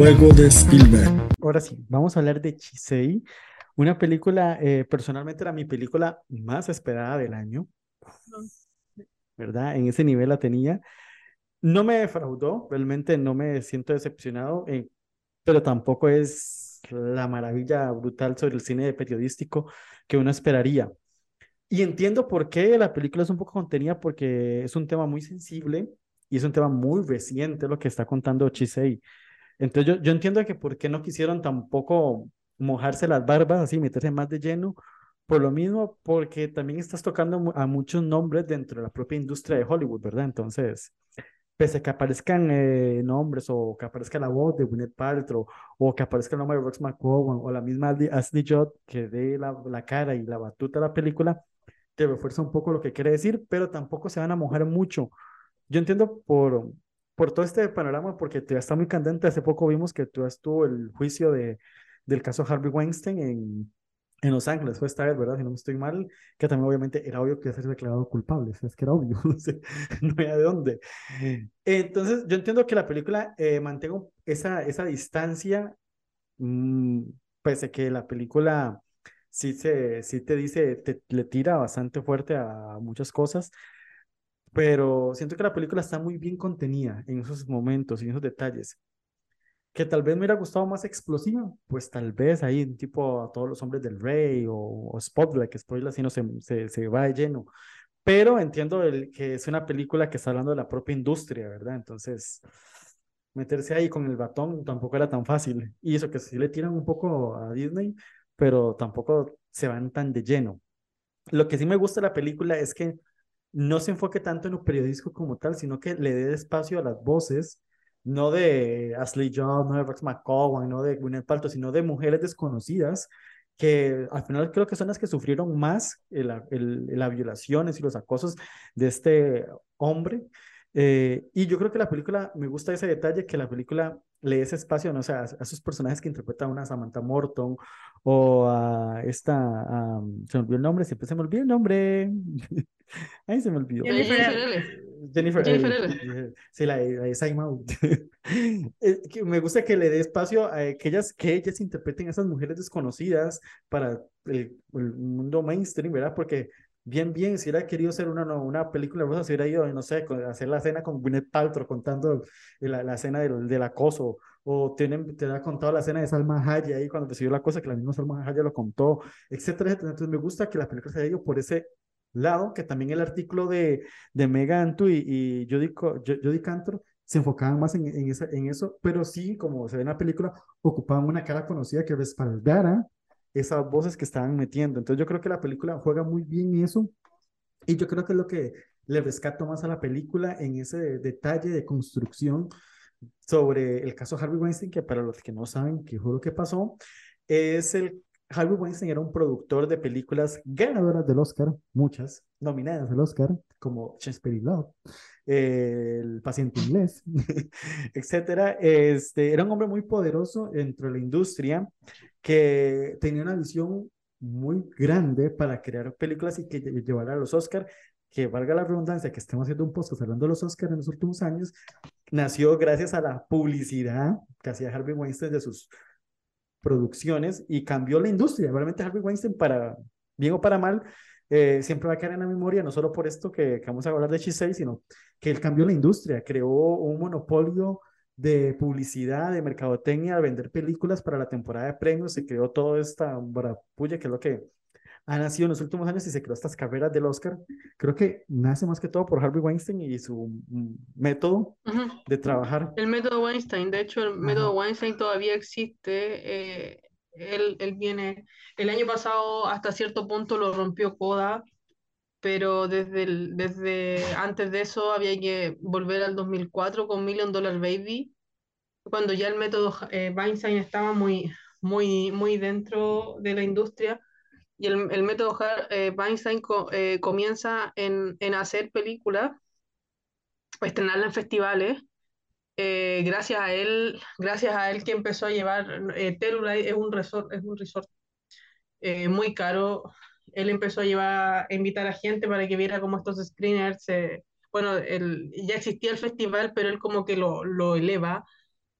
Juego de Spielberg. Ahora sí, vamos a hablar de Chisei, una película, eh, personalmente era mi película más esperada del año, ¿verdad? En ese nivel la tenía. No me defraudó, realmente no me siento decepcionado, eh, pero tampoco es la maravilla brutal sobre el cine periodístico que uno esperaría. Y entiendo por qué la película es un poco contenida, porque es un tema muy sensible y es un tema muy reciente lo que está contando Chisei. Entonces yo, entiendo que por qué no quisieron tampoco mojarse las barbas, así meterse más de lleno, por lo mismo, porque también estás tocando a muchos nombres dentro de la propia industria de Hollywood, ¿verdad? Entonces, pese a que aparezcan eh, nombres o que aparezca la voz de Gwyneth Paltrow o que aparezca el nombre de Rex McCowan o la misma Ashley Judd que dé la, la cara y la batuta a la película, te refuerza un poco lo que quiere decir, pero tampoco se van a mojar mucho. Yo entiendo por, por todo este panorama, porque te está muy candente. Hace poco vimos que tú estuvo el juicio de, del caso Harvey Weinstein en, en Los Ángeles, fue esta vez, ¿verdad? Si no me estoy mal, que también obviamente era obvio que iba a ser declarado culpable, es que era obvio, no había de dónde. Entonces, yo entiendo que la película eh, esa, esa distancia, mmm, pese a que la película sí, se, sí te dice, te, le tira bastante fuerte a muchas cosas, pero siento que la película está muy bien contenida en esos momentos, en esos detalles. Que tal vez me hubiera gustado más explosiva, pues tal vez ahí, tipo a todos los hombres del rey o, o Spotlight, que Spotlight así no se, se, se va de lleno. Pero entiendo el, que es una película que está hablando de la propia industria, ¿verdad? Entonces, meterse ahí con el batón tampoco era tan fácil. Y eso que sí le tiran un poco a Disney, pero tampoco se van tan de lleno. Lo que sí me gusta de la película es que no se enfoque tanto en lo periodístico como tal, sino que le dé espacio a las voces, no de Ashley Judd, no de Rex McCowan, no de Gwyneth Paltrow, sino de mujeres desconocidas que al final creo que son las que sufrieron más las violaciones y los acosos de este hombre. Eh, y yo creo que la película, me gusta ese detalle, que la película le dé ese espacio, ¿no? o sea, a, esos personajes que interpretan a Samantha Morton o a esta, se me olvidó el nombre, siempre se me olvida el nombre. Ahí se me olvidó. Jennifer Ellis. Jennifer, Jennifer Ellis. Sí, la, de Time Out. me gusta que le dé espacio a que ellas, que ellas interpreten a esas mujeres desconocidas para el, el mundo mainstream, ¿verdad? Porque bien, bien, si hubiera querido hacer una, una película rosa, si hubiera ido, no sé, hacer la escena con Gwyneth Paltrow contando la, la escena del, del acoso, o tienen, te ha contado la escena de Salma Hayek ahí cuando recibió la cosa, que la misma Salma Hayek lo contó, etcétera, etcétera. Entonces me gusta que la película se haya ido por ese lado, que también el artículo de, de Megan y, y Jodie, Jodie Cantor se enfocaban más en, en, esa, en eso, pero sí, como se ve en la película, ocupaban una cara conocida que respaldara esas voces que estaban metiendo. Entonces yo creo que la película juega muy bien eso y yo creo que es lo que le rescato más a la película en ese detalle de construcción sobre el caso Harvey Weinstein, que para los que no saben qué fue lo que pasó, es el Harvey Weinstein era un productor de películas ganadoras del Oscar, muchas nominadas al Oscar, como Shakespeare in Love, El paciente inglés, etcétera. Este, era un hombre muy poderoso dentro de la industria que tenía una visión muy grande para crear películas y que llevara a los Oscar, que valga la redundancia, que estemos haciendo un post hablando de los Oscars en los últimos años, nació gracias a la publicidad que hacía Harvey Weinstein de sus producciones y cambió la industria. Realmente Harvey Weinstein, para bien o para mal, eh, siempre va a quedar en la memoria, no solo por esto que, que vamos a hablar de Chisei, sino que él cambió la industria, creó un monopolio de publicidad, de mercadotecnia, de vender películas para la temporada de premios, se creó toda esta barapulla que es lo que ha nacido en los últimos años y se creó estas carreras del Oscar. Creo que nace más que todo por Harvey Weinstein y su mm, método de trabajar. El método Weinstein, de hecho, el método Weinstein todavía existe. Eh, él, él viene, el año pasado hasta cierto punto lo rompió Coda, pero desde, el, desde antes de eso había que volver al 2004 con Million Dollar Baby, cuando ya el método eh, Weinstein estaba muy, muy, muy dentro de la industria y el, el método eh, Weinstein eh, comienza en, en, hacer películas, estrenarla en festivales. Eh, gracias a él, gracias a él que empezó a llevar, eh, Telluride es un resort, es un resort eh, muy caro. Él empezó a llevar, a invitar a gente para que viera cómo estos screeners, bueno, el, ya existía el festival, pero él como que lo, lo eleva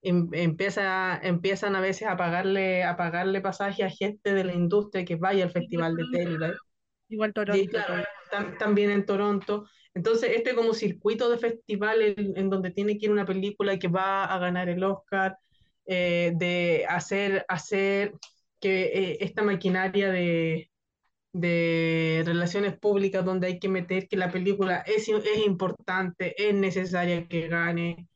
em- empieza, empiezan a veces a pagarle, a pagarle pasaje a gente de la industria que vaya al festival de Telluride. Igual Y Toronto. claro, también. tam- también en Toronto. Entonces, este como circuito de festivales en, en donde tiene que ir una película que va a ganar el Oscar, eh, de hacer, hacer que eh, esta maquinaria de, de relaciones públicas donde hay que meter que la película es, es importante, es necesaria que gane.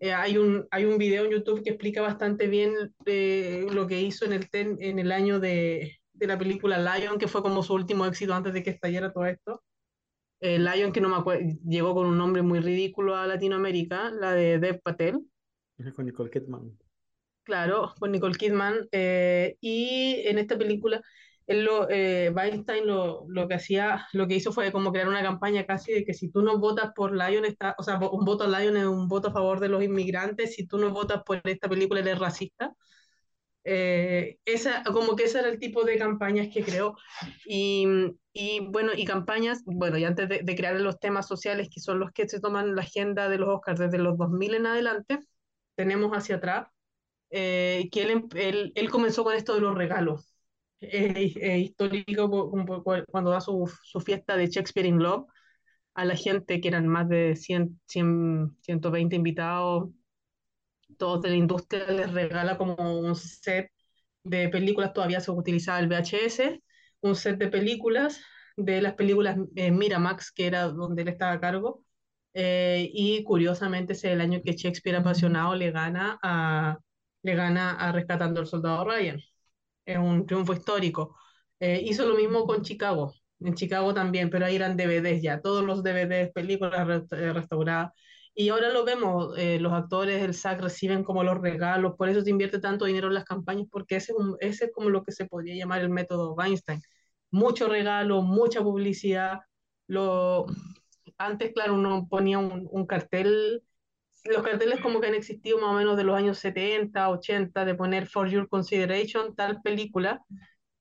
Eh, hay un, hay un video en YouTube que explica bastante bien eh, lo que hizo en el, ten- en el año de, de la película Lion, que fue como su último éxito antes de que estallara todo esto. Eh, Lion, que no me acuerdo, llegó con un nombre muy ridículo a Latinoamérica, la de Dev Patel. Con Nicole Kidman. Claro, con Nicole Kidman. eh, y en esta película, él lo, eh, Weinstein lo, lo que hacía, lo que hizo fue como crear una campaña casi de que si tú no votas por Lion, está, o sea, un voto a Lion es un voto a favor de los inmigrantes, si tú no votas por esta película eres racista. Eh, esa, como que ese era el tipo de campañas que creó. Y, y bueno, y campañas, bueno, y antes de, de crear los temas sociales, que son los que se toman la agenda de los Oscars desde los 2000 en adelante, tenemos hacia atrás eh, que él, em- él, él comenzó con esto de los regalos. Es, histórico cuando da su, su fiesta de Shakespeare in Love a la gente, que eran más de 100, 100, 120 invitados, todos de la industria, les regala como un set de películas, todavía se utilizaba el VHS, un set de películas, de las películas eh, Miramax, que era donde él estaba a cargo, eh, y curiosamente es el año que Shakespeare apasionado le gana a, le gana a Rescatando al Soldado Ryan. Es un triunfo histórico. Eh, hizo lo mismo con Chicago, en Chicago también, pero ahí eran DVDs ya, todos los DVDs, películas eh, restauradas. Y ahora lo vemos, eh, los actores del SAC reciben como los regalos, por eso se invierte tanto dinero en las campañas, porque ese, es ese es como lo que se podría llamar el método Weinstein. Mucho regalo, mucha publicidad. Lo, antes, claro, uno ponía un cartel, los carteles como que han existido más o menos de los años 70, 80, de poner For Your Consideration, tal película,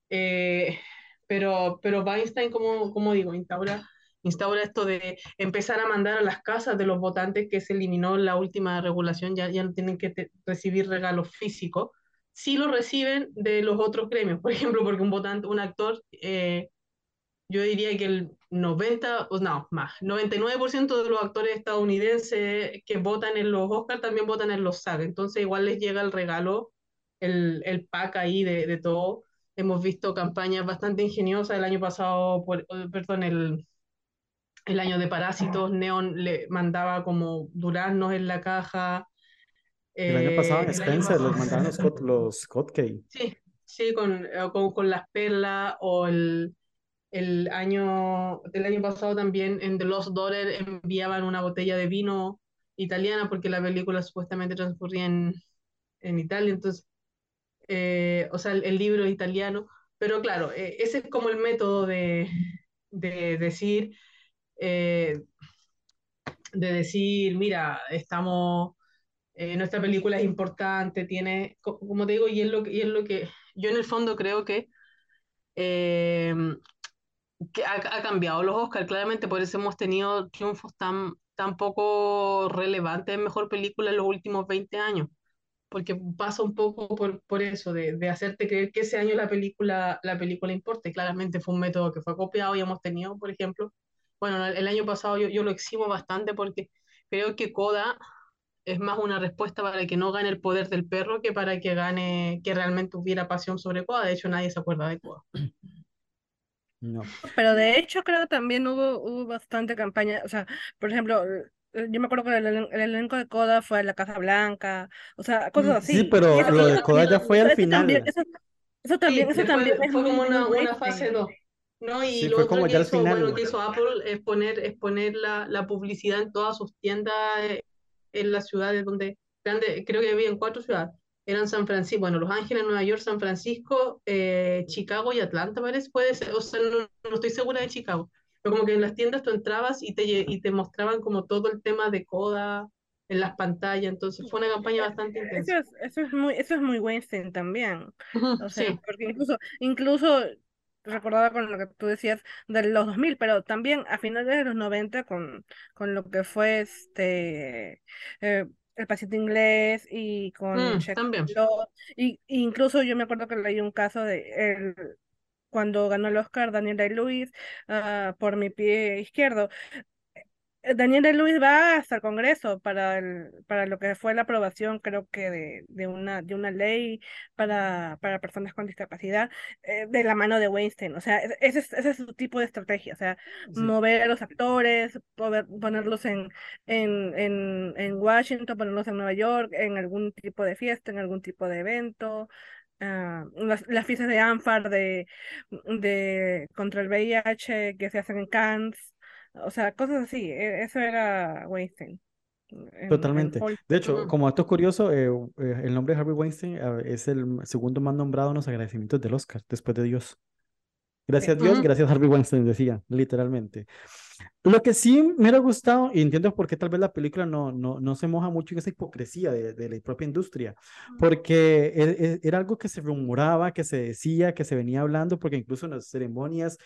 eh, pero, pero Weinstein, como, como digo, instaura, instaura esto de empezar a mandar a las casas de los votantes que se eliminó la última regulación, ya, ya no tienen que recibir regalos físicos, sí lo reciben de los otros gremios, por ejemplo, porque un votante, un actor, eh, yo diría que el 90, o no, más, 99% de los actores estadounidenses que votan en los Oscars también votan en los SAG, entonces igual les llega el regalo, el, el pack ahí de, de todo. Hemos visto campañas bastante ingeniosas el año pasado, por, eh, perdón, el, el año de Parásitos, Neon le mandaba como duraznos en la caja. El año pasado en eh, Spencer les mandaban los, hot- los hotcakes. Sí, sí, con, eh, con, con las perlas o el, el año del año pasado también en The Lost Daughter enviaban una botella de vino italiana porque la película supuestamente transcurría en, en Italia, entonces, eh, o sea, el, el libro italiano, pero claro, eh, ese es como el método de, de decir, eh, de decir, mira, estamos eh, nuestra película es importante, tiene, co- como te digo, y es lo y es lo que yo en el fondo creo que, eh, que ha, ha cambiado los Oscars, claramente por eso hemos tenido triunfos tan, tan poco relevantes en mejor película en los últimos 20 años, porque pasa un poco por, por eso, de, de hacerte creer que ese año la película, la película importa, y claramente fue un método que fue copiado y hemos tenido, por ejemplo, bueno, el año pasado yo, yo lo eximo bastante porque creo que Coda es más una respuesta para que no gane el poder del perro que para que gane, que realmente hubiera pasión sobre Coda. De hecho, nadie se acuerda de Coda. No. Pero de hecho creo que también hubo, hubo bastante campaña, o sea, por ejemplo, eh, yo me acuerdo que el, elen- el elenco de Coda fue a la Casa Blanca, o sea, cosas así. Sí, pero eso- lo de Coda ya fue al eso también- final. Eso, eso también, Sí, eso fue- también es fue como una, una fase 2. ¿no? Y Sí, lo fue otro como que hizo, final. bueno, que hizo Apple es poner, es poner la, la publicidad en todas sus tiendas eh, en las ciudades donde, grande, creo que había en cuatro ciudades. Eran San Francisco, bueno, Los Ángeles, Nueva York, San Francisco, eh, Chicago y Atlanta, parece, puede ser, o sea, no, no estoy segura de Chicago, pero como que en las tiendas tú entrabas y te, y te mostraban como todo el tema de coda en las pantallas, entonces fue una campaña bastante Eso intensa. es, eso es muy, eso es muy Weinstein también. O sea, sí. porque incluso, incluso recordaba con lo que tú decías de los 2000, pero también a finales de los 90 con, con lo que fue este eh, El paciente inglés y con Mm, también. Law. Y, y incluso yo me acuerdo que leí un caso de el, cuando ganó el Oscar Daniel Day-Lewis ah, por mi pie izquierdo. Eh, Daniel Day-Lewis va hasta el Congreso para el, para lo que fue la aprobación, creo que de, de una, de una ley para, para personas con discapacidad, eh, de la mano de Weinstein. O sea, e- ese es, ese es su tipo de estrategia. O sea, Sí. mover a los actores, poder ponerlos en, en, en, en Washington, ponerlos en Nueva York, en algún tipo de fiesta, en algún tipo de evento. las, las fiestas de ANFAR de, de contra el VIH que se hacen en Cannes. O sea, cosas así. e- Eso era Weinstein. en- en Totalmente. De hecho, como dato curioso, eh, eh, el nombre de Harvey Weinstein eh, es el segundo más nombrado en los agradecimientos del Oscar, después de Dios. Gracias Dios, Ujú. gracias Harvey Weinstein, decía, literalmente. Lo que sí me hubiera gustado, y entiendo por qué tal vez la película no, no, no se moja mucho en esa hipocresía de, de la propia industria, porque e- e- era algo que se rumoraba, que se decía, que se venía hablando, porque incluso en las ceremonias,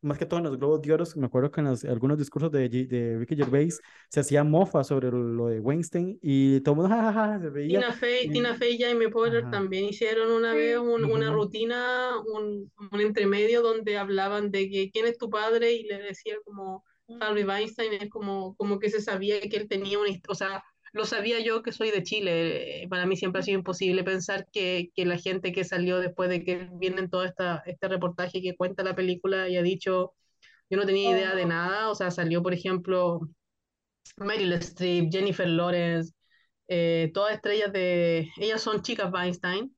más que todo en los Globos de Oro, me acuerdo que en los- algunos discursos de, de Ricky Gervais se hacía mofa sobre lo de Weinstein y todo el mundo jajaja, se veía. Tina Fey, y- Tina Fey y Jamie Poehler Ajá. también hicieron una vez un- una rutina, un, un entremedio donde hablaban de que quién es tu padre y le decía como Harvey Weinstein, es como, como que se sabía que él tenía una historia, o sea, lo sabía yo que soy de Chile, eh, para mí siempre ha sido imposible pensar que, que la gente que salió después de que viene todo esta, este reportaje que cuenta la película y ha dicho, yo no tenía idea de nada, o sea, salió por ejemplo Meryl Streep, Jennifer Lawrence, eh, todas estrellas de, ellas son chicas Weinstein,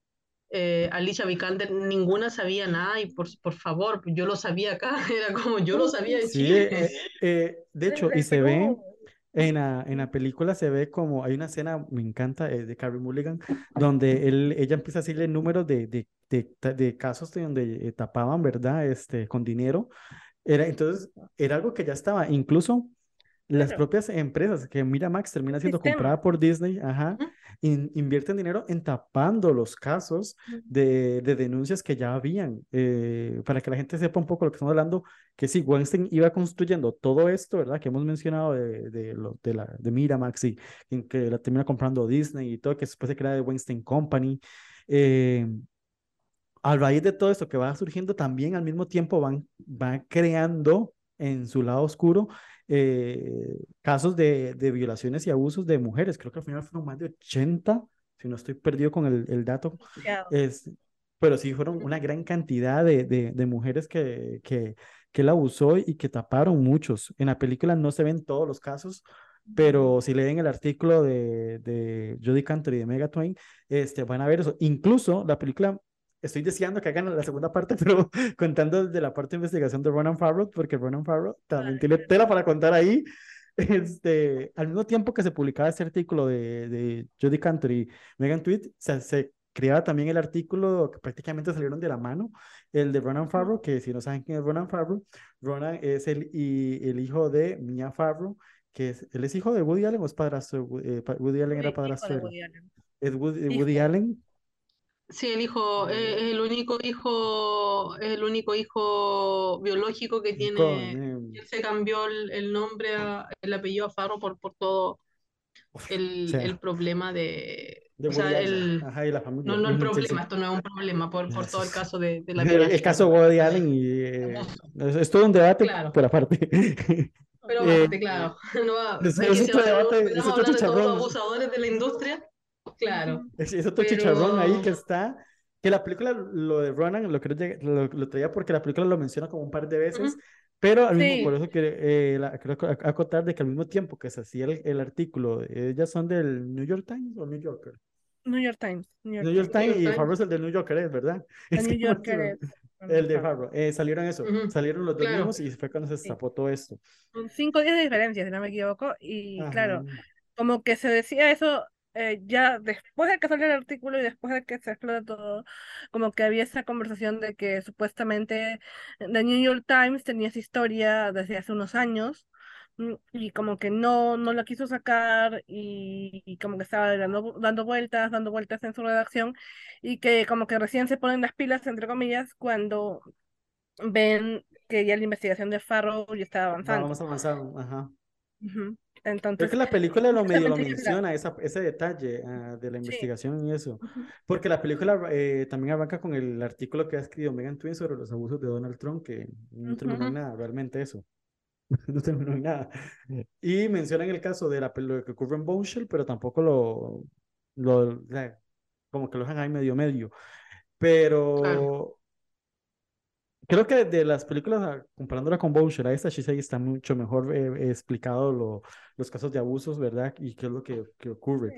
eh, Alicia Vikander, ninguna sabía nada y por, por favor, yo lo sabía acá, era como yo lo sabía Sí, eh, eh, de hecho, y se ve. En la, en la película, se ve como hay una escena, me encanta, eh, de Carey Mulligan, donde él, ella empieza a decirle números de, de, de, de casos de donde eh, tapaban, ¿verdad? Este, con dinero. Era, entonces, era algo que ya estaba, incluso las Claro. propias empresas, que Miramax termina siendo Sistema. comprada por Disney, ajá, in- invierten dinero en tapando los casos de, de denuncias que ya habían, eh, para que la gente sepa un poco lo que estamos hablando, que si Weinstein iba construyendo todo esto, ¿verdad? Que hemos mencionado de, de, lo, de, la, de Miramax y en que la termina comprando Disney y todo, que después se crea de Weinstein Company. eh, a raíz de todo esto que va surgiendo, también al mismo tiempo van, van creando en su lado oscuro eh, casos de, de violaciones y abusos de mujeres. Creo que al final fueron más de 80, si no estoy perdido con el, el dato. Es, pero sí fueron una gran cantidad de, de, de mujeres que, que, que él abusó y que taparon muchos. En la película no se ven todos los casos, pero si leen el artículo de, de Jodie Cantor y de Mega Twain, este, van a ver eso. Incluso la película, estoy deseando que hagan la segunda parte, pero contando desde la parte de investigación de Ronan Farrow, porque Ronan Farrow también tiene tela para contar ahí. Este, al mismo tiempo que se publicaba este artículo de, de Jodie Cantor y Megan Tweet, se, se creaba también el artículo que prácticamente salieron de la mano, el de Ronan Farrow, que si no saben quién es Ronan Farrow, Ronan es el, y, el hijo de Mia Farrow, que es, él es hijo de Woody Allen o es padrastro, eh, Woody Allen era padrastro. Es Woody. Woody Allen, Sí, el hijo, eh, es el único hijo, el único hijo biológico que tiene, él se cambió el, el nombre, a- el apellido a Farro por, por todo el, sea, el problema de, de o sea, el, ajá, y la familia. no, no el Ujú, sí, sí. problema, esto no es un problema, por, por todo el caso de, de la violación. el caso Woody Allen y eh, es, todo un debate Claro. por aparte. Pero Eh, claro, no va- es- es otro debate, es otro de todos los abusadores de la industria, claro, Es, es otro Pero- chicharrón ahí que está. Que la película, lo de Ronan, lo, creo lleg- lo, lo traía porque la película lo menciona como un par de veces, Ujú. pero al mismo, Sí. por eso que, eh, la, que ac- acotar de que al mismo tiempo que se hacía el, el artículo, ellas son del New York Times o New Yorker. New York Times. New York New York Times. Times y. Farrow es el del New Yorker, es verdad. El Es New que Yorker es. El de Farrow. Eh, salieron eso, Ujú. salieron los dos Claro. mismos y fue cuando se Sí. destapó todo esto. Cinco días de diferencia, si no me equivoco. Y claro, Ajá. como que se decía eso eh, ya después de que salió el artículo y después de que se explota todo, como que había esa conversación de que supuestamente The New York Times tenía esa historia desde hace unos años mm, y como que no, no la quiso sacar y, y como que estaba dando, dando vueltas, dando vueltas en su redacción y que como que recién se ponen las pilas, entre comillas, cuando ven que ya la investigación de Farrow ya estaba avanzando. Vamos avanzando, ajá. Ujú. Entonces, Creo que la película lo medio lo menciona, esa, ese detalle ah, de la Sí. investigación y eso. Porque la película eh, también arranca con el artículo que ha escrito Megan Twin sobre los abusos de Donald Trump, que no terminó en nada, realmente eso. No terminó en nada. Y mencionan el caso de la, lo que ocurre en Bombshell, pero tampoco lo, lo, como que lo dejan ahí medio medio. Pero creo que de las películas, ah, comparándola con Bombshell, a esta Shisei está mucho mejor eh, explicado lo- los casos de abusos, ¿verdad? Y qué es lo que, que ocurre.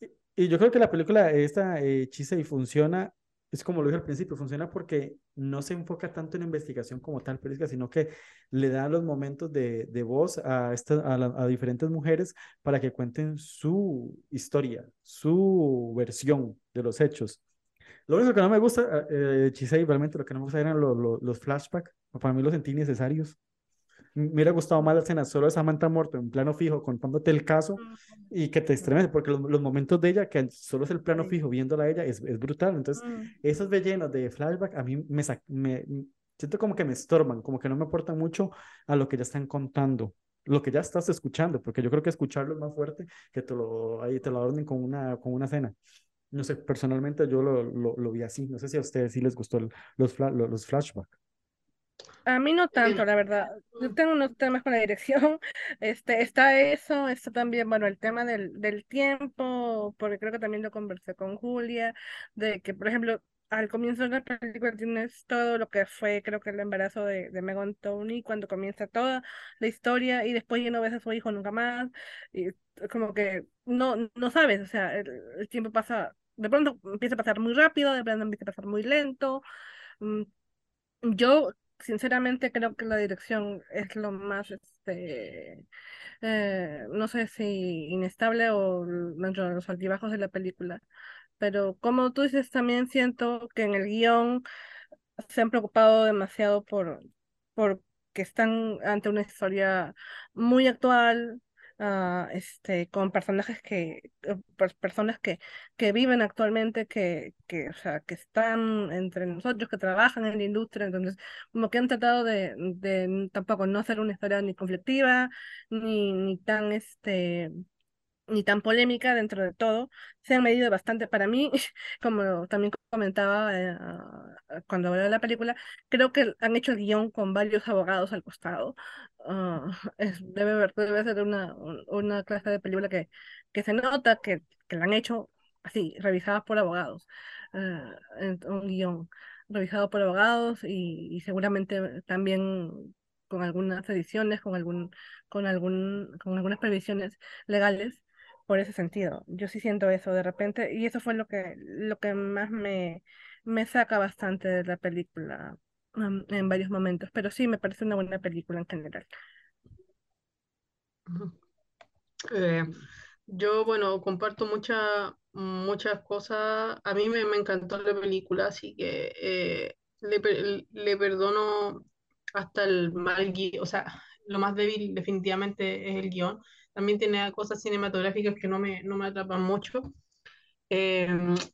Y, y yo creo que la película, esta eh, Chisei, funciona, es como lo dije al principio, funciona porque no se enfoca tanto en investigación como tal, sino que le da los momentos de, de voz a, esta- a, la- a diferentes mujeres para que cuenten su historia, su versión de los hechos. Lo único que no me gusta, eh, Chisei, realmente lo que no me gusta eran lo- lo- los flashbacks. Para mí los sentí necesarios. Me hubiera gustado más la escena solo de Samantha Morton en plano fijo contándote el caso y que te estremece, porque los, los momentos de ella, que solo es el plano fijo viéndola a ella, es, es brutal. Entonces, esos rellenos de flashback a mí me, me siento como que me estorban, como que no me aportan mucho a lo que ya están contando, lo que ya estás escuchando, porque yo creo que escucharlo es más fuerte que te lo, ahí te lo adornen con una, con una escena. No sé, personalmente yo lo, lo, lo vi así. No sé si a ustedes sí les gustó el- los, fla- los, los flashbacks. A mí no tanto, la verdad. Yo tengo unos temas con la dirección. Este, está eso, está también, bueno, el tema del, del tiempo, porque creo que también lo conversé con Julia, de que, por ejemplo, al comienzo de la película tienes todo lo que fue, creo que el embarazo de, de Megan Tony, cuando comienza toda la historia y después ya no ves a su hijo nunca más, y como que no, no sabes, o sea, el, el tiempo pasa, de pronto empieza a pasar muy rápido, de pronto empieza a pasar muy lento. mm, yo, sinceramente, creo que la dirección es lo más, este, eh, no sé si inestable o dentro de los altibajos de la película. Pero como tú dices, también siento que en el guion se han preocupado demasiado por, por que están ante una historia muy actual, ah, este, con personajes que, eh, pers- personas que, que viven actualmente, que, que, o sea, que están entre nosotros, que trabajan en la industria, entonces, como que han tratado de, de tampoco no hacer una historia ni conflictiva, ni, ni tan, este, ni tan polémica dentro de todo, se han medido bastante. Para mí, como también comentaba eh, ah, cuando hablé de la película, creo que han hecho el guion con varios abogados al costado. Es- debe, debe ser una, un- una clase de película que, que se nota que, que la han hecho así, revisadas por abogados, en- un guion revisado por abogados y, y seguramente también con algunas ediciones, con algún, con algún, con algunas previsiones legales por ese sentido. Yo sí siento eso de repente, y eso fue lo que, lo que más me, me saca bastante de la película um, en varios momentos, pero sí me parece una buena película en general. Eh, yo, bueno, comparto muchas muchas cosas. A mí me, me encantó la película, así que eh, le, le perdono hasta el mal guion. O sea, lo más débil definitivamente es el guion. También tiene cosas cinematográficas que no me, no me atrapan mucho. Eh,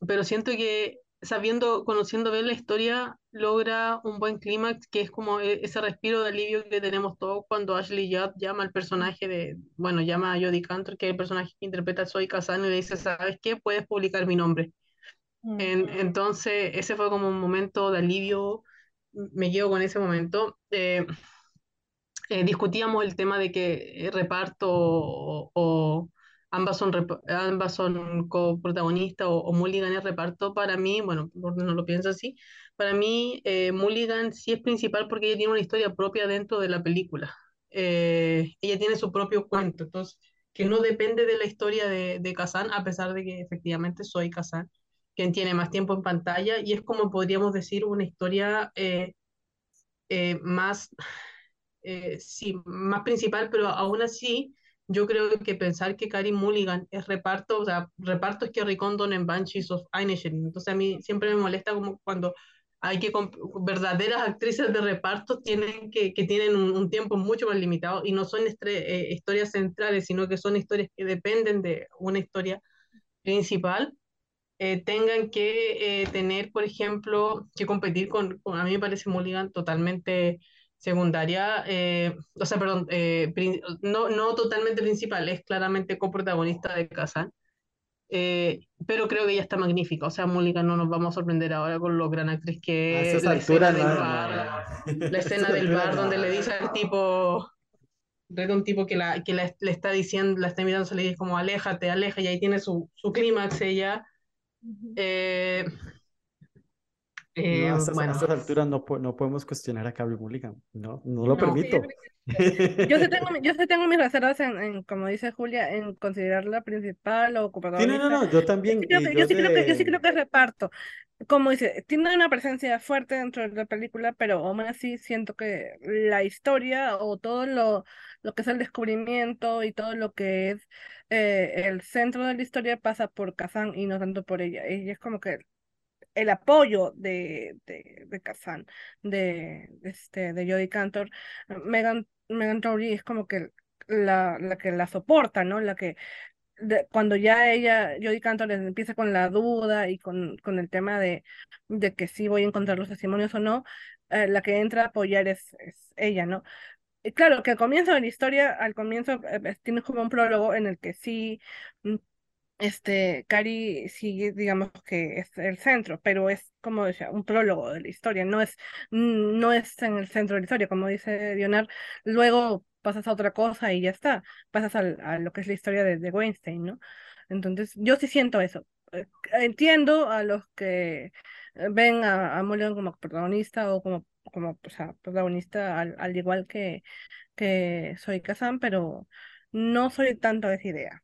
pero siento que sabiendo, conociendo bien la historia, logra un buen clímax que es como e- ese respiro de alivio que tenemos todos cuando Ashley Judd llama al personaje de, bueno, llama a Jodie Cantor, que es el personaje que interpreta a Zoe Kazan, y le dice, ¿sabes qué? Puedes publicar mi nombre. En- entonces, ese fue como un momento de alivio, me quedo con ese momento. Eh, eh, discutíamos el tema de que eh, reparto o, ambas son, ambas son coprotagonistas o, o Mulligan es reparto. Para mí, bueno, no lo pienso así, para mí eh, Mulligan sí es principal porque ella tiene una historia propia dentro de la película. Ella tiene su propio cuento, entonces, que no depende de la historia de, de Kazan, a pesar de que efectivamente soy Kazan, quien tiene más tiempo en pantalla, y es como podríamos decir una historia más eh, sí, más principal, pero aún así yo creo que pensar que Karim Mulligan es reparto, o sea, reparto es Kerry en Banshees of Inisherin, entonces a mí siempre me molesta como cuando hay que verdaderas actrices de reparto tienen que, que tienen un, tiempo mucho más limitado y no son eh, historias centrales, sino que son historias que dependen de una historia principal, eh, tengan que tener, por ejemplo, que competir con, con- a mí me parece Mulligan totalmente secundaria, eh, o sea, perdón, eh, no, no totalmente principal, es claramente coprotagonista de Kazan. Eh, pero creo que ella está magnífica. O sea, Mulligan no nos vamos a sorprender ahora con lo gran actriz A que es, esas la escena del bar, no, no. la A escena del bar donde le dice al tipo, de un tipo que, la, que la- le está diciendo, la está a salir, y es como, aléjate, aleja, y ahí tiene su, su clímax ella. Eh, eh, No, a estas, a bueno, estas alturas no, no podemos cuestionar a Carrie Mulligan. No, no lo No. permito. Yo sí tengo, yo sí tengo mis reservas en, en, como dice Julia, en considerarla principal o Sí, no, no, no, yo también. Sí creo y que- yo yo sí creo que, yo sí de- creo que reparto. Como dice, tiene una presencia fuerte dentro de la película, pero aún así siento que la historia o todo lo, lo que es el descubrimiento y todo lo que es eh, el centro de la historia pasa por Kazan y no tanto por ella. Ella es como que el apoyo de, de, de Kazan, de, este, de Cantor. Megan, Megan Trowry es como que la, la que la soporta, ¿no? La que de- cuando ya ella, Jodie Cantor empieza con la duda y con, con el tema de, de que sí voy a encontrar los testimonios o no, eh, la que entra a apoyar es, es ella, ¿no? Y claro, que al comienzo de la historia, al comienzo eh, tienes como un prólogo en el que sí, mm, este, Cari sigue, digamos que es el centro, pero es como decía, un prólogo de la historia, no es, no es en el centro de la historia, como dice Dionar, luego pasas a otra cosa y ya está, pasas a lo que es la historia de, Weinstein, ¿no? Entonces, yo sí siento eso. Eh, Entiendo a los que ven a, a como protagonista o como, como o sea, protagonista al, al igual que, que soy Kazan, pero no soy tanto de esa idea.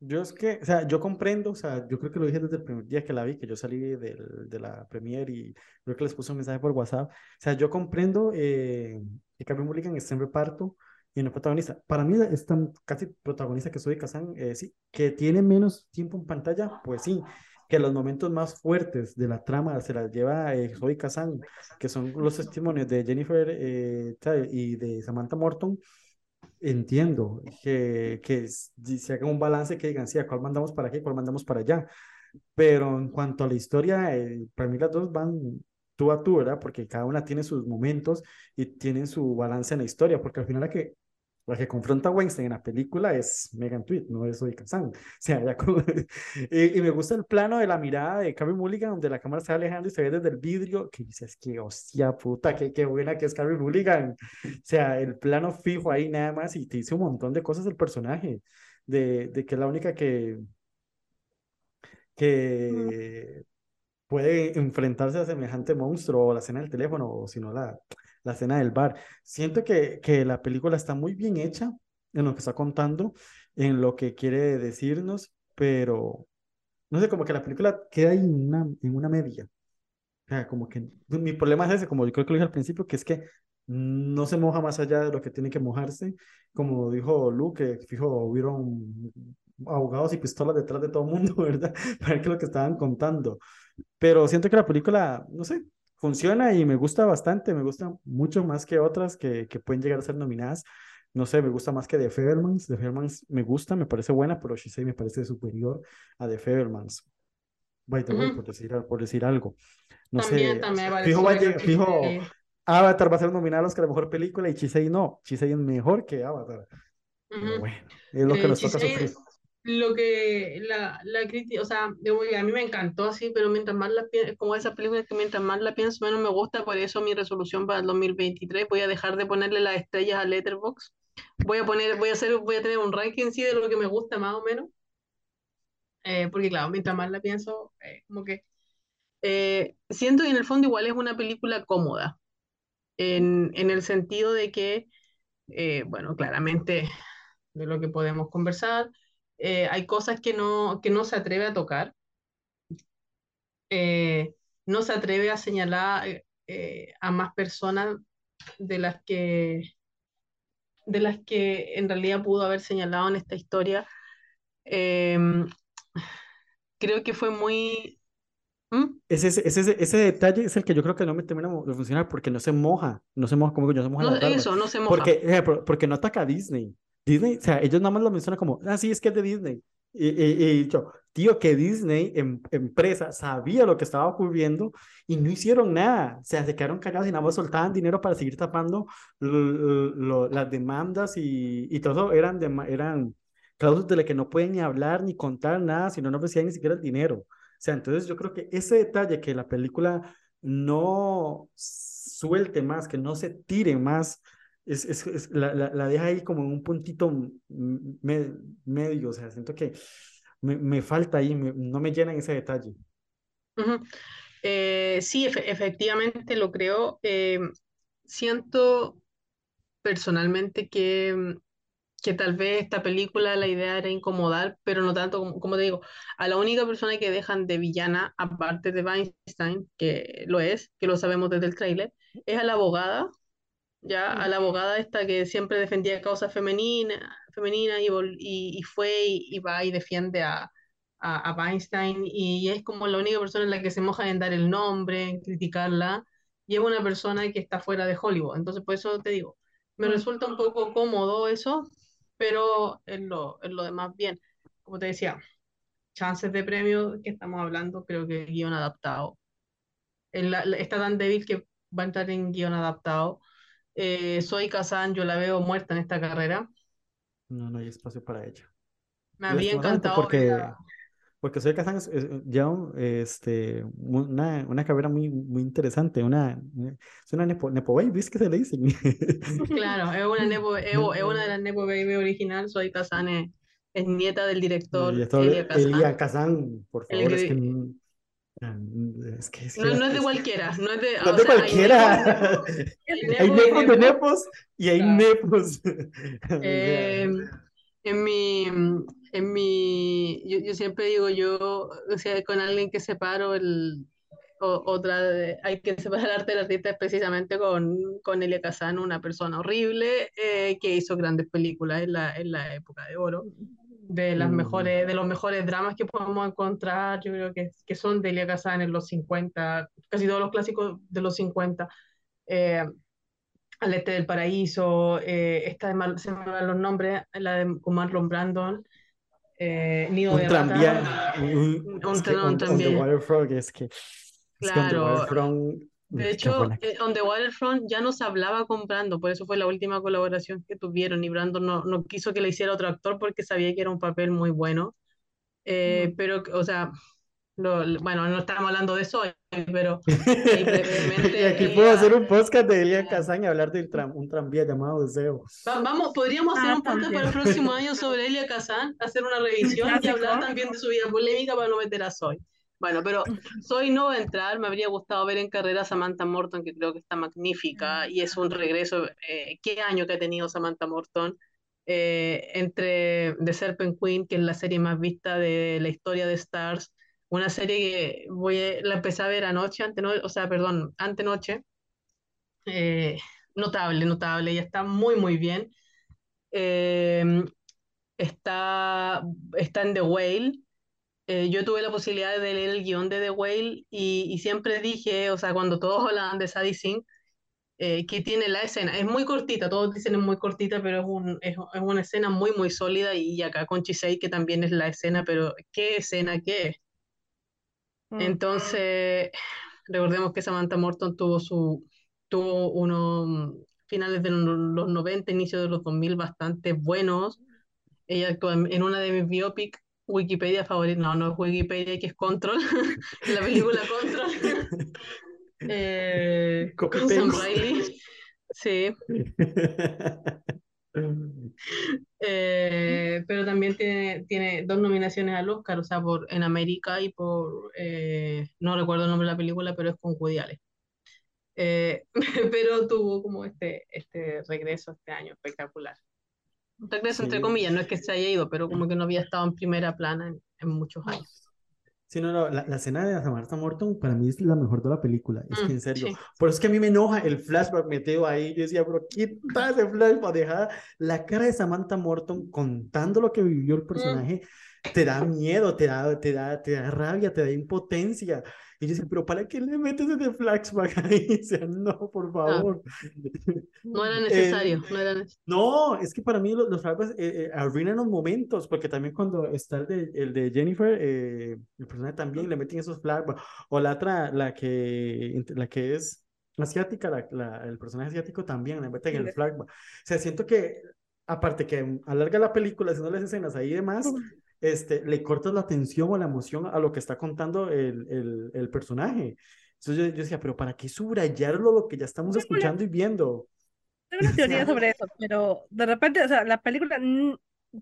Yo es que, o sea, yo comprendo, o sea, yo creo que lo dije desde el primer día que la vi, que yo salí del- de la premiere y creo que les puse un mensaje por WhatsApp. O sea, yo comprendo eh, que Carrie Mulligan esté en reparto y no protagonista. Para mí es tan casi protagonista que soy Kazan, eh, sí. Que tiene menos tiempo en pantalla, pues sí. Que los momentos más fuertes de la trama se las lleva eh, Zoe Kazan, que son los testimonios de Jennifer eh, y de Samantha Morton. Entiendo que, que se haga un balance que digan, sí, a cuál mandamos para aquí, cuál mandamos para allá. Pero en cuanto a la historia, eh, para mí las dos van tú a tú, ¿verdad? Porque cada una tiene sus momentos y tienen su balance en la historia, porque al final la que, la que confronta a Weinstein en la película es Megan Tweed, no es Zoe Kazan. O sea, ya como- y, y me gusta el plano de la mirada de Carrie Mulligan, donde la cámara está alejando y se ve desde el vidrio, que dices, que hostia puta, qué, qué buena que es Carrie Mulligan. O sea, el plano fijo ahí nada más y te dice un montón de cosas del personaje, de, de que es la única que, que puede enfrentarse a semejante monstruo o la escena del teléfono o si no la, la escena del bar. Siento que, que la película está muy bien hecha en lo que está contando, en lo que quiere decirnos, pero no sé, como que la película queda ahí en una, en una media. O sea, como que mi problema es ese, como yo creo que lo dije al principio, que es que no se moja más allá de lo que tiene que mojarse. Como dijo Luke, fijo, hubieron abogados y pistolas detrás de todo el mundo, ¿verdad? Para ver qué es lo que estaban contando. Pero siento que la película, no sé, funciona y me gusta bastante, me gusta mucho más que otras que, que pueden llegar a ser nominadas. No sé, me gusta más que The Fabelmans. The Fabelmans me gusta, me parece buena, pero Shisei me parece superior a The Fabelmans. By the way, Ujú. por decir, por decir algo. No también, sé, también me fijo, a que- fijo, Avatar va a ser nominada a que la mejor película y Chisei no. Chisei es mejor que Avatar. Pero bueno, es lo que Eh, nos toca sufrir. Lo que la, la crítica, o sea, a mí me encantó así, pero mientras más la pienso, como esas películas que mientras más la pienso, menos me gusta, por eso mi resolución para el 2023, voy a dejar de ponerle las estrellas a Letterboxd. Voy a poner, voy a hacer, voy a tener un ranking sí de lo que me gusta más o menos. Eh, porque claro, mientras más la pienso, eh, como que eh, siento que en el fondo igual es una película cómoda, en, en el sentido de que, eh, bueno, claramente de lo que podemos conversar. Eh, hay cosas que no, que no se atreve a tocar, eh, no se atreve a señalar eh, eh, a más personas de las que, de las que en realidad pudo haber señalado en esta historia. Eh, creo que fue muy... ¿Mm? Ese, ese, ese, ese detalle es el que yo creo que no me termina de funcionar porque no se moja, no se moja, como que no se moja No, eso, no se moja. Porque, por- porque no ataca a Disney. Disney, o sea, ellos nada más lo mencionan como, ah, sí, es que es de Disney. Y, y, y yo, tío, que Disney, em, empresa, sabía lo que estaba ocurriendo y no hicieron nada. O sea, se quedaron callados y nada más soltaban dinero para seguir tapando las demandas y, y todo eran, de, eran cláusulas de las que no pueden ni hablar ni contar nada, si no, no ofrecían ni siquiera el dinero. O sea, entonces yo creo que ese detalle que la película no suelte más, que no se tire más, es, es, es la, la, la, deja ahí como en un puntito me, medio, o sea, siento que me, me falta ahí, me, no me llena ese detalle. Uh -huh. eh, sí, efe efectivamente lo creo. Eh, siento personalmente que que tal vez esta película la idea era incomodar, pero no tanto como, como te digo, a la única persona que dejan de villana, aparte de Weinstein, que lo es, que lo sabemos desde el tráiler, es a la abogada, ya a la abogada esta que siempre defendía causas femeninas femenina y, y, y, fue y, y, va y defiende a, a, a, Weinstein y es como la única persona en la que se moja en dar el nombre, en criticarla, y es una persona que está fuera de Hollywood. Entonces, por eso te digo, me resulta un poco cómodo eso, pero en lo, en lo demás bien. Como te decía, chances de premio que estamos hablando, creo que guion adaptado. En la, está tan débil que va a entrar en guion adaptado. Eh, soy Kazan, yo la veo muerta en esta carrera. No, no hay espacio para ella. Me habría encantado. Porque, porque Soy Kazan es, es ya este, una, una carrera muy, muy interesante, una, es una nepo, nepo baby, es que se le dicen. Claro, es una, nepo, es, es una de las Nepo Baby original, Soy Kazan es, es nieta del director Elia Kazan. Elia Kazan, por favor, El, es que... Es que, es que no, no, es de cualquiera, no es de, no de sea, cualquiera. Hay nepos de nepos y hay nepos. Eh, en mi, en mi, yo, yo, siempre digo, yo, o sea, con alguien que separo el, o, otra, de, hay que separar el arte del artista precisamente con, con Elia Kazan, una persona horrible eh, que hizo grandes películas en la, en la época de oro de las mejores, de los mejores dramas que podemos encontrar, yo creo que, que son de Elia Kazan en los 50, casi todos los clásicos de los 50, eh, Al Este del Paraíso, eh, esta de Mar, se me van los nombres, la de con Marlon Brandon, eh, Nido un de tranvía, Rata, un, un, es que un, on the Waterfront, es que, es que on the claro, Waterfront, de hecho, eh, On the Waterfront ya no se hablaba con Brandon, por eso fue la última colaboración que tuvieron y Brandon no, no quiso que le hiciera otro actor porque sabía que era un papel muy bueno. Eh, pero, o sea, lo, bueno, no estamos hablando de eso, pero y aquí puedo hacer un podcast de Elia Kazan y hablar de tram, un tranvía llamado Deseo. Va, vamos, podríamos hacer ah, un podcast para el próximo año sobre Elia Kazan, hacer una revisión y hablar también de su vida polémica para no meter a Zoe. Bueno, pero Soy no entrar, me habría gustado ver en carrera a Samantha Morton, que creo que está magnífica y es un regreso. Eh, ¿Qué año que ha tenido Samantha Morton? Eh, entre The Serpent Queen, que es la serie más vista de la historia de Stars, una serie que voy a, la empecé a ver anoche, ante no, o sea, perdón, antenoche. Eh, notable, notable, ella está muy, muy bien. Eh, está, está en The Whale eh, yo tuve la posibilidad de leer el guion de The Whale y, y siempre dije, o sea, cuando todos hablaban de Sadie Sink, eh, que tiene la escena, es muy cortita, todos dicen es muy cortita, pero es, un, es, es una escena muy, muy sólida y acá con Chisei, que también es la escena, pero ¿qué escena qué es? Mm. Entonces, recordemos que Samantha Morton tuvo su tuvo unos finales de los 90, inicio de los 2000 bastante buenos. Ella actuó en, en una de mis biopics Wikipedia favorita, no, no es Wikipedia, que es Control, la película Control. eh, con Sam Riley. Sí. eh, pero también tiene, tiene dos nominaciones al Oscar, o sea, por En América y por, eh, no recuerdo el nombre de la película, pero es con Woody Allen. Eh, pero tuvo como este, este regreso este año espectacular regreso sí. entre comillas, no es que se haya ido, pero como que no había estado en primera plana en, en muchos años. Sí, no, no, la, la escena de Samantha Morton para mí es la mejor de la película, es mm, que en serio, sí. por eso es que a mí me enoja el flashback metido ahí, yo decía, pero quita ese flashback, dejar la cara de Samantha Morton contando lo que vivió el personaje, mm. Te da miedo, te da, te, da, te da rabia, te da impotencia, Y yo decía, pero ¿para qué le metes ese flashback ahí? O sea, no, por favor. No era Eh, necesario, no era necesario. no, es que para mí los, los flashbacks eh, eh, arruinan los momentos, porque también cuando está el de, el de Jennifer, eh, el personaje también le meten esos flashbacks. O la otra, la que, la que es asiática, la, la- el personaje asiático también le meten el Sí. flashback. O sea, siento que, aparte que alarga la película haciendo las escenas ahí y demás, este, le cortas la atención o la emoción a lo que está contando el, el, el personaje. Entonces yo, yo decía, pero ¿para qué subrayarlo lo que ya estamos escuchando y viendo? Tengo una teoría sobre eso, pero de repente, o sea, la película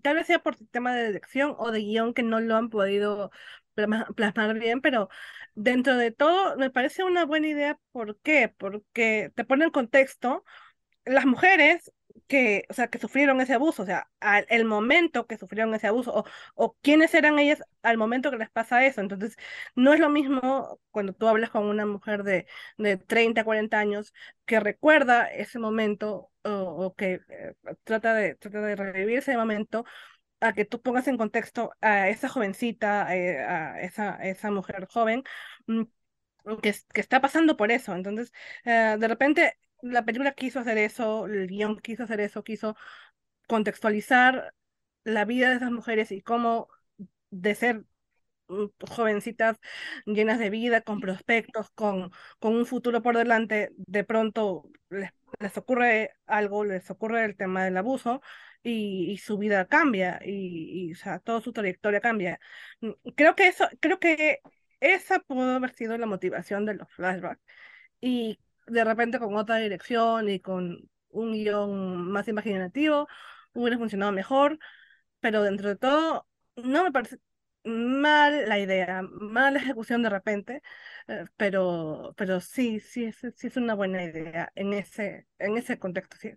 tal vez sea por sistema de dirección o de guion que no lo han podido plasma- plasmar bien, pero dentro de todo me parece una buena idea. ¿Por qué? Porque te pone en contexto las mujeres que, o sea, que sufrieron ese abuso, o sea, al el momento que sufrieron ese abuso, o, o quiénes eran ellas al momento que les pasa eso. Entonces, no es lo mismo cuando tú hablas con una mujer de, de 30, 40 años que recuerda ese momento o, que eh, trata de, trata de revivir ese momento a que tú pongas en contexto a esa jovencita, eh, a esa, esa mujer joven mm, que, que está pasando por eso. Entonces, eh, de repente, la película quiso hacer eso, el guion quiso hacer eso, quiso contextualizar la vida de esas mujeres y cómo de ser mm, jovencitas llenas de vida, con prospectos, con, con un futuro por delante, de pronto les, les ocurre algo, les ocurre el tema del abuso y, y su vida cambia y, y, o sea, toda su trayectoria cambia. Mm, Creo que eso, creo que esa pudo haber sido la motivación de los flashbacks y de repente con otra dirección y con un guion más imaginativo hubiera funcionado mejor, pero dentro de todo no me parece mal la idea, mala ejecución de repente, eh, pero, pero sí, sí es, sí es una buena idea en ese, en ese contexto, sí.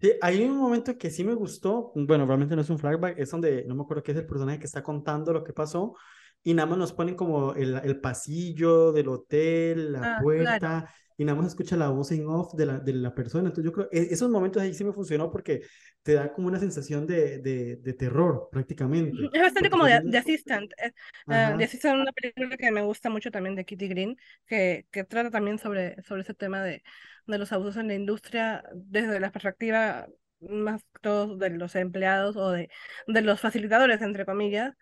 Sí, hay un momento que sí me gustó, bueno, realmente no es un flashback, es donde, no me acuerdo qué es el personaje que está contando lo que pasó, y nada más nos ponen como el, el pasillo del hotel, la Ah, claro. Y nada más escucha la voz en off de la, de la persona. Entonces yo creo, e- esos momentos ahí sí me funcionó porque te da como una sensación de, de, de terror prácticamente. Es bastante Porque como de, de Assistant. The Assistant es una película que me gusta mucho también de Kitty Green, que, que trata también sobre, sobre ese tema de, de los abusos en la industria desde la perspectiva más que todo de los empleados o de, de los facilitadores, entre comillas,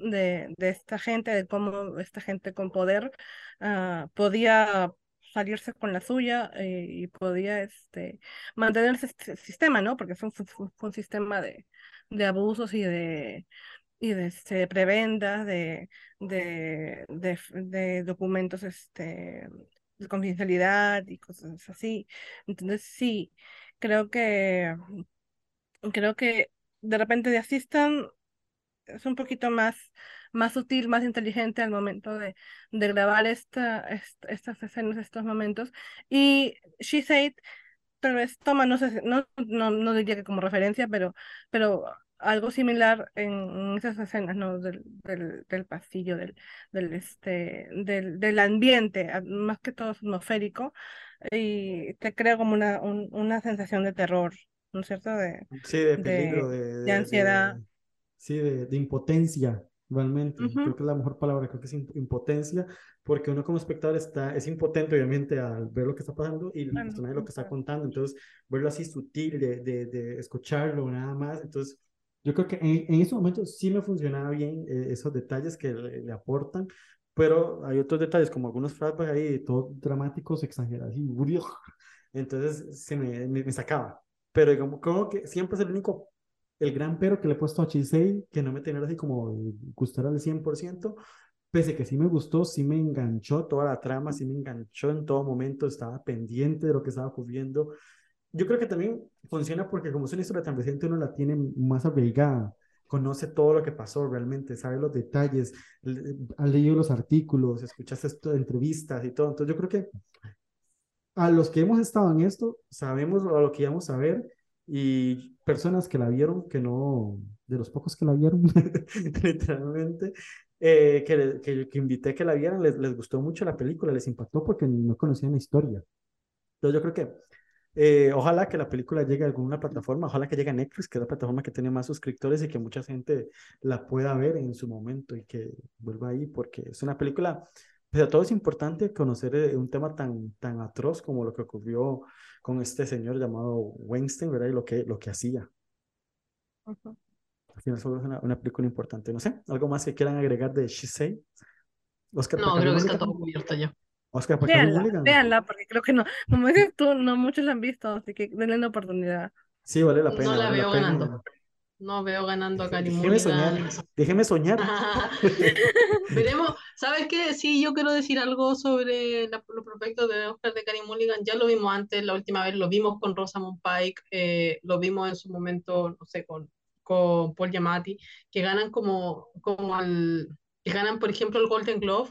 de, de esta gente, de cómo esta gente con poder ah, podía salirse con la suya eh, y podía este, mantener ese ese sistema, ¿no? Porque fue, un- fue- un sistema de, de abusos y de y de este, de, de, de, de documentos este, de confidencialidad y cosas así. Entonces, sí, creo que, creo que de repente de Assistant es un poquito más, más sutil, más inteligente al momento de, de grabar esta, est- estas escenas, estos momentos. Y She Said tal vez toma, no sé, no, no, no diría que como referencia, pero, pero algo similar en, esas escenas, ¿no? Del, del, del pasillo, del, del, este, del, del ambiente, más que todo atmosférico, y te crea como una, un- una sensación de terror, ¿no es cierto? De, Sí, de peligro, de, de de- ansiedad. sí, de impotencia, realmente. Ujú. Creo que es la mejor palabra, creo que es imp- impotencia, porque uno como espectador está, es impotente, obviamente, al ver lo que está pasando y el personaje lo que está contando. Entonces, verlo así sutil, de, de, de escucharlo, nada más. Entonces, yo creo que en, en ese momento sí me funcionaba bien eh, esos detalles que le, le aportan, pero hay otros detalles, como algunos flashbacks ahí, todos dramáticos, exagerados, y entonces se me, me, me sacaba. Pero digamos, como que siempre es el único, el gran pero que le he puesto a Chisei, que no me tenía así como gustar al 100%, pese que sí me gustó, sí me enganchó toda la trama, sí me enganchó en todo momento, estaba pendiente de lo que estaba ocurriendo. Yo creo que también funciona porque como es una historia tan reciente, uno la tiene más arraigada, conoce todo lo que pasó realmente, sabe los detalles, le- ha leído los artículos, escuchaste esto, entrevistas y todo. Entonces yo creo que a los que hemos estado en esto, sabemos lo que íbamos a ver y personas que la vieron, que no, de los pocos que la vieron, literalmente, eh, que, que, que invité que la vieran, les, les gustó mucho la película, les impactó porque no conocían la historia. Entonces yo creo que eh, ojalá que la película llegue a alguna plataforma, ojalá que llegue a Netflix, que es la plataforma que tiene más suscriptores y que mucha gente la pueda ver en su momento y que vuelva ahí, porque es una película Pero todo es importante conocer eh, un tema tan, tan atroz como lo que ocurrió con este señor llamado Weinstein, ¿verdad? Y lo que, lo que hacía. Ujú. Al final solo es una, una película importante. No sé, ¿algo más que quieran agregar de She Say? Oscar No, creo que está todo cubierto ya. Oscar para Carmen Véanla, véanla, porque creo que no, como dices tú, no muchos la han visto, así que denle una oportunidad. Sí, vale la pena, No la vale la veo pena. ganando. No veo ganando a Déjeme soñar, déjeme soñar. Veremos, ¿sabes qué? Sí, yo quiero decir algo sobre la- los prospectos de Oscar de Carey Mulligan. Ya lo vimos antes, la última vez lo vimos con Rosamund Pike, eh, lo vimos en su momento, no sé, con, con Paul Giamatti, que ganan como, como al, que ganan, por ejemplo, el Golden Globe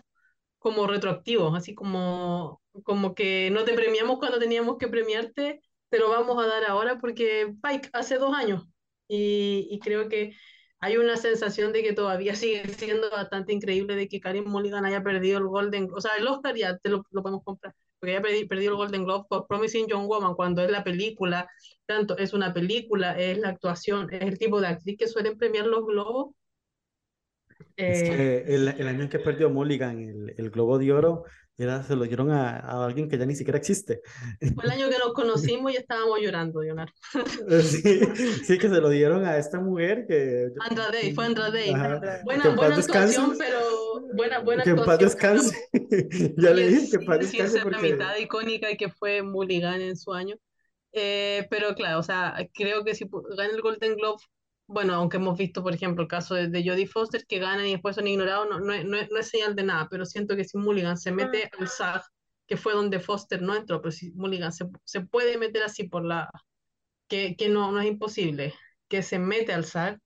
como retroactivo, así como, como que no te premiamos cuando teníamos que premiarte, te lo vamos a dar ahora porque Pike hace dos años. Y, y creo que hay una sensación de que todavía sigue siendo bastante increíble de que Karim Mulligan haya perdido el Golden, o sea, el Oscar ya te lo, lo podemos comprar, porque haya perdi- perdido el Golden Globe por Promising Young Woman cuando es la película, tanto es una película, es la actuación, es el tipo de actriz que suelen premiar los globos. Es Eh, que el, el año en que perdió Mulligan el, el Globo de Oro, era, se lo dieron a, a alguien que ya ni siquiera existe. fue el año que nos conocimos y estábamos llorando, Leonardo. Sí, sí, que se lo dieron a esta mujer que... Andra Day, fue Andra Day. Ajá, Buena, buena paz descanse. actuación, pero buena, buena Que en paz actuación. descanse. Ya le dije que en paz descanse ser la porque... mitad icónica que fue Mulligan en su año. Eh, pero claro, o sea, creo que si gana el Golden Globe, bueno, aunque hemos visto, por ejemplo, el caso de, de Jodie Foster, que ganan y después son ignorados, no, no, no, no es señal de nada, pero siento que si Mulligan se mete al SAG, que fue donde Foster no entró, pero si Mulligan se, se puede meter así por la... que, que no, no es imposible, que se mete al SAG,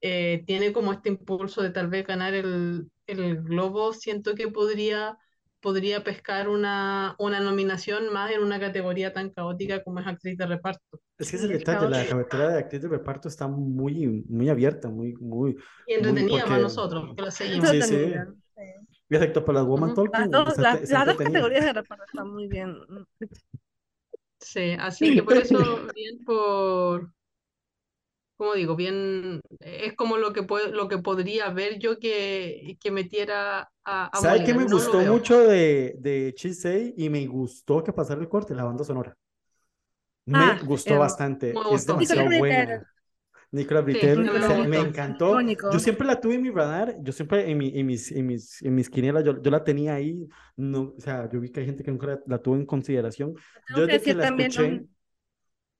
eh, tiene como este impulso de tal vez ganar el, el Globo, siento que podría, podría pescar una, una nominación más en una categoría tan caótica como es actriz de reparto. Es que ese es el detalle, la carretera de actriz de reparto está muy, muy abierta, muy, muy... Y entretenida para porque- nosotros, que la seguimos. Sí, sí. Y excepto para las Woman Ujú. Talking, Las dos, las, dos categorías de reparto están muy bien. Sí, así que por eso, bien por, como digo, bien, es como lo que puede, lo que podría ver yo que, que metiera a, a ¿Sabe qué me? No gustó mucho de, de Chisei y me gustó que pasara el corte? La banda sonora. Me Ah, gustó eh, bastante, me es gustó. demasiado Nicolas buena. Britell. Nicolas Sí, o sea, me gustó. encantó. Yo siempre la tuve en mi radar, yo siempre en, mi, en, mis, en, mis, en mis quinielas, yo, yo la tenía ahí, no, o sea, yo vi que hay gente que nunca la, la tuvo en consideración. Yo que desde que decir la también escuché, un-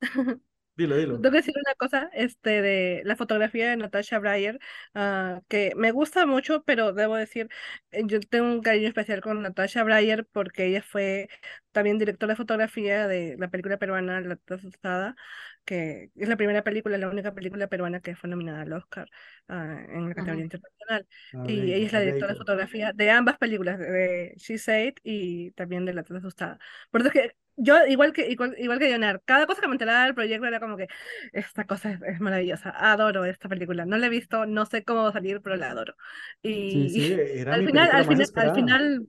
dilo, dilo. Tengo que decir una cosa, este, de la fotografía de Natasha Breyer, ah, que me gusta mucho, pero debo decir, eh, yo tengo un cariño especial con Natasha Breyer porque ella fue también directora de fotografía de la película peruana La Asustada, que es la primera película, la única película peruana que fue nominada al Oscar, ah, en la categoría internacional. Ah, Y ella es la directora de fotografía de ambas películas, de, She Said y también de La Asustada. Por eso es que yo, igual que, igual, igual que Leonard, cada cosa que me enteraba del proyecto era como que esta cosa es, es maravillosa, adoro esta película. No la he visto, no sé cómo va a salir, pero la adoro. Y sí, era al mi final, al final, al final,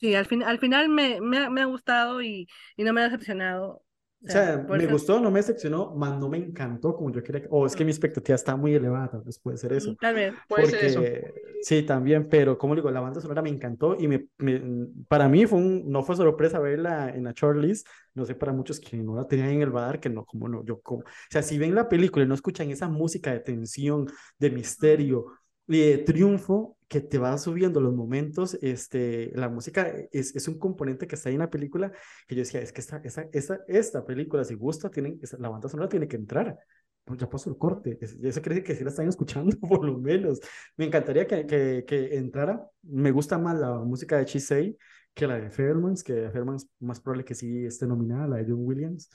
sí, al fin, al final me, me, ha- me ha gustado y, y no me ha decepcionado. O O sea, me gustó, no me decepcionó, más no me encantó como yo quería. que- O es que mi expectativa está muy elevada, tal vez puede ser eso. Mm, Tal vez. Puede ser eso. Porque sí, también, pero como digo, la banda sonora me encantó y me, me- para mí fue un, no fue sorpresa verla en la shortlist. No sé para muchos que no la tenían en el radar, que no, como no, yo como. O sea, si ven la película y no escuchan esa música de tensión, de misterio y de triunfo que te va subiendo los momentos, este, la música es, es un componente que está ahí en la película que yo decía, es que esta, esta, esta, esta película, si gusta, tienen, la banda sonora tiene que entrar. Pues ya pasó el corte, es- eso quiere decir que sí la están escuchando, por lo menos. Me encantaría que, que, que entrara. Me gusta más la música de Chisei que la de Fairmans, que de Fairmans más probable que sí esté nominada, la de John Williams,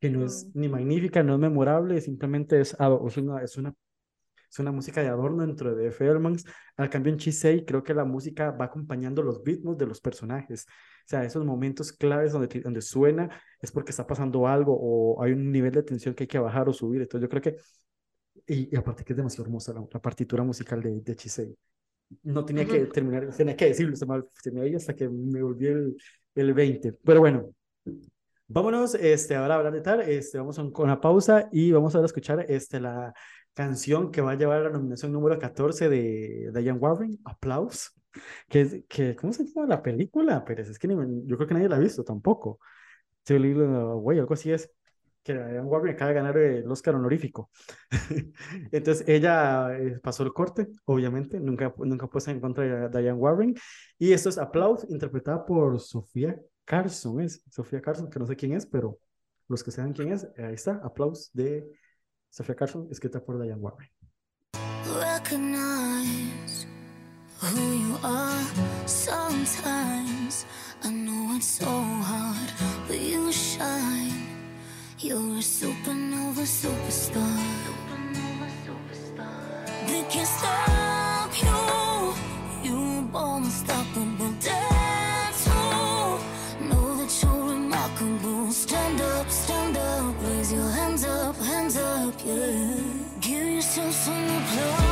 que no es ni magnífica, no es memorable, simplemente es, ado- es una, es una es una música de adorno dentro de Fairmans. Al cambio en Chisei, creo que la música va acompañando los ritmos de los personajes. O sea, esos momentos claves donde, donde suena es porque está pasando algo o hay un nivel de tensión que hay que bajar o subir. Entonces yo creo que, y, y aparte que es demasiado hermosa la, la partitura musical de, de Chisei. No tenía que terminar, tenía que decirlo, se me, se me iba hasta que me volví el, el 20. Pero bueno, vámonos este, ahora a hablar de tal. Este, vamos a con una pausa y vamos a escuchar este, la canción que va a llevar a la nominación número 14 de Diane Warren, Applause. Que, que, ¿cómo se llama la película? Pero es que ni yo creo que nadie la ha visto tampoco. Way, algo así es. Que Diane Warren acaba de ganar el Oscar honorífico. Entonces ella eh, pasó el corte, obviamente, nunca, nunca puesta en contra de Diane Warren. Y esto es Applause, interpretada por Sofía Carson, es Sofía Carson, que no sé quién es, pero los que saben quién es, ahí está, Applause de Sofía Carson, escrita por Diane Warren. recognize who you are. Sometimes I know it's so hard, but you shine. You're a supernova superstar. They can't stop you. You're born unstoppable. Just in the blue